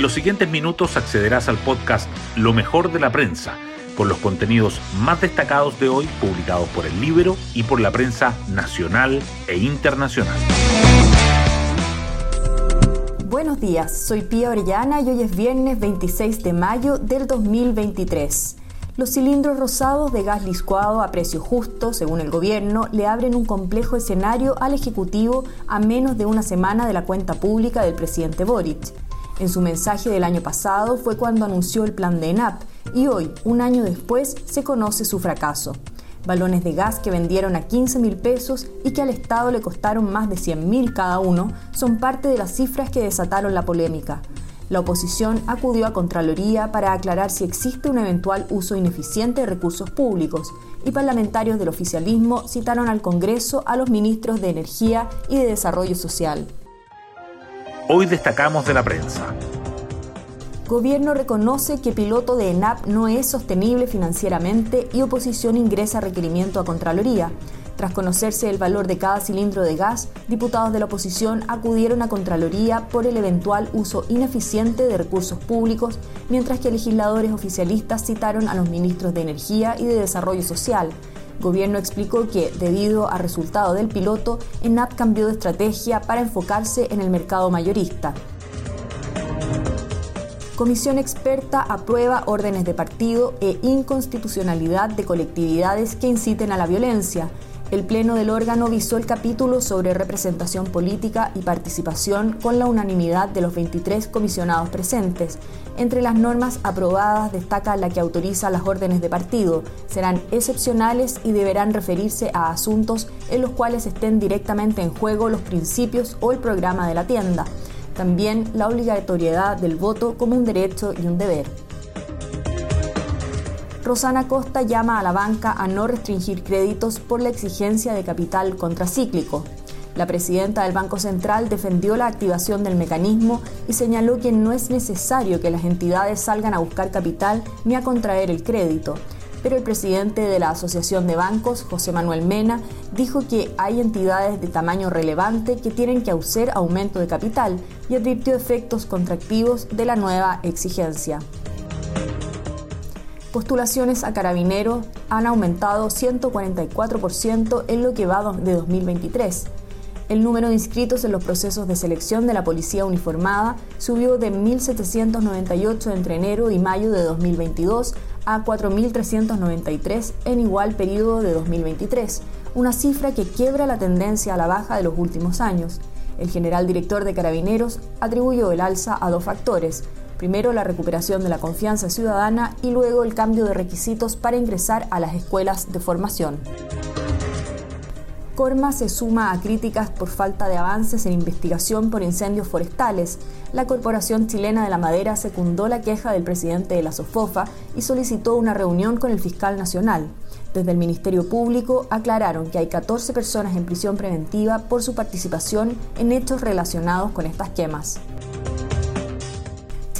En los siguientes minutos accederás al podcast Lo mejor de la prensa, con los contenidos más destacados de hoy publicados por el libro y por la prensa nacional e internacional. Buenos días, soy Pía Orellana y hoy es viernes 26 de mayo del 2023. Los cilindros rosados de gas licuado a precio justo, según el gobierno, le abren un complejo escenario al Ejecutivo a menos de una semana de la cuenta pública del presidente Boric. En su mensaje del año pasado fue cuando anunció el plan de ENAP y hoy, un año después, se conoce su fracaso. Balones de gas que vendieron a 15 mil pesos y que al Estado le costaron más de 100 mil cada uno son parte de las cifras que desataron la polémica. La oposición acudió a Contraloría para aclarar si existe un eventual uso ineficiente de recursos públicos y parlamentarios del oficialismo citaron al Congreso a los ministros de Energía y de Desarrollo Social. Hoy destacamos de la prensa. Gobierno reconoce que piloto de ENAP no es sostenible financieramente y oposición ingresa requerimiento a Contraloría. Tras conocerse el valor de cada cilindro de gas, diputados de la oposición acudieron a Contraloría por el eventual uso ineficiente de recursos públicos, mientras que legisladores oficialistas citaron a los ministros de Energía y de Desarrollo Social. Gobierno explicó que, debido al resultado del piloto, ENAP cambió de estrategia para enfocarse en el mercado mayorista. Comisión experta aprueba órdenes de partido e inconstitucionalidad de colectividades que inciten a la violencia. El Pleno del órgano visó el capítulo sobre representación política y participación con la unanimidad de los 23 comisionados presentes. Entre las normas aprobadas destaca la que autoriza las órdenes de partido. Serán excepcionales y deberán referirse a asuntos en los cuales estén directamente en juego los principios o el programa de la tienda. También la obligatoriedad del voto como un derecho y un deber. Rosana Costa llama a la banca a no restringir créditos por la exigencia de capital contracíclico. La presidenta del Banco Central defendió la activación del mecanismo y señaló que no es necesario que las entidades salgan a buscar capital ni a contraer el crédito pero el presidente de la Asociación de Bancos, José Manuel Mena, dijo que hay entidades de tamaño relevante que tienen que hacer aumento de capital y advirtió efectos contractivos de la nueva exigencia. Postulaciones a carabineros han aumentado 144% en lo que va de 2023. El número de inscritos en los procesos de selección de la policía uniformada subió de 1.798 entre enero y mayo de 2022 a 4.393 en igual periodo de 2023, una cifra que quiebra la tendencia a la baja de los últimos años. El general director de Carabineros atribuyó el alza a dos factores. Primero, la recuperación de la confianza ciudadana y luego el cambio de requisitos para ingresar a las escuelas de formación. Corma se suma a críticas por falta de avances en investigación por incendios forestales. La Corporación Chilena de la Madera secundó la queja del presidente de la SOFOFA y solicitó una reunión con el fiscal nacional. Desde el Ministerio Público aclararon que hay 14 personas en prisión preventiva por su participación en hechos relacionados con estas quemas.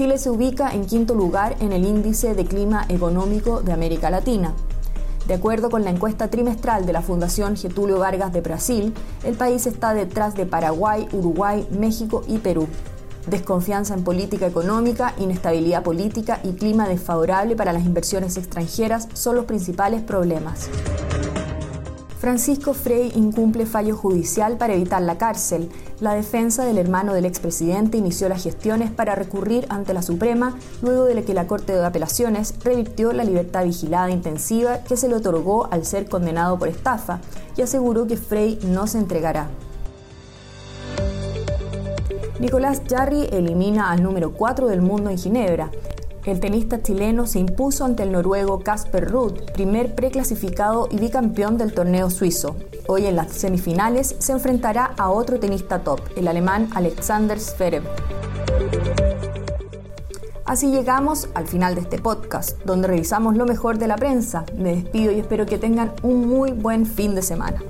Chile se ubica en quinto lugar en el índice de clima económico de América Latina. De acuerdo con la encuesta trimestral de la Fundación Getulio Vargas de Brasil, el país está detrás de Paraguay, Uruguay, México y Perú. Desconfianza en política económica, inestabilidad política y clima desfavorable para las inversiones extranjeras son los principales problemas. Francisco Frey incumple fallo judicial para evitar la cárcel. La defensa del hermano del expresidente inició las gestiones para recurrir ante la Suprema luego de que la Corte de Apelaciones revirtió la libertad vigilada intensiva que se le otorgó al ser condenado por estafa y aseguró que Frey no se entregará. Nicolás Jarry elimina al número 4 del mundo en Ginebra. El tenista chileno se impuso ante el noruego Casper Ruud, primer preclasificado y bicampeón del torneo suizo. Hoy en las semifinales se enfrentará a otro tenista top, el alemán Alexander Zverev. Así llegamos al final de este podcast, donde revisamos lo mejor de la prensa. Me despido y espero que tengan un muy buen fin de semana.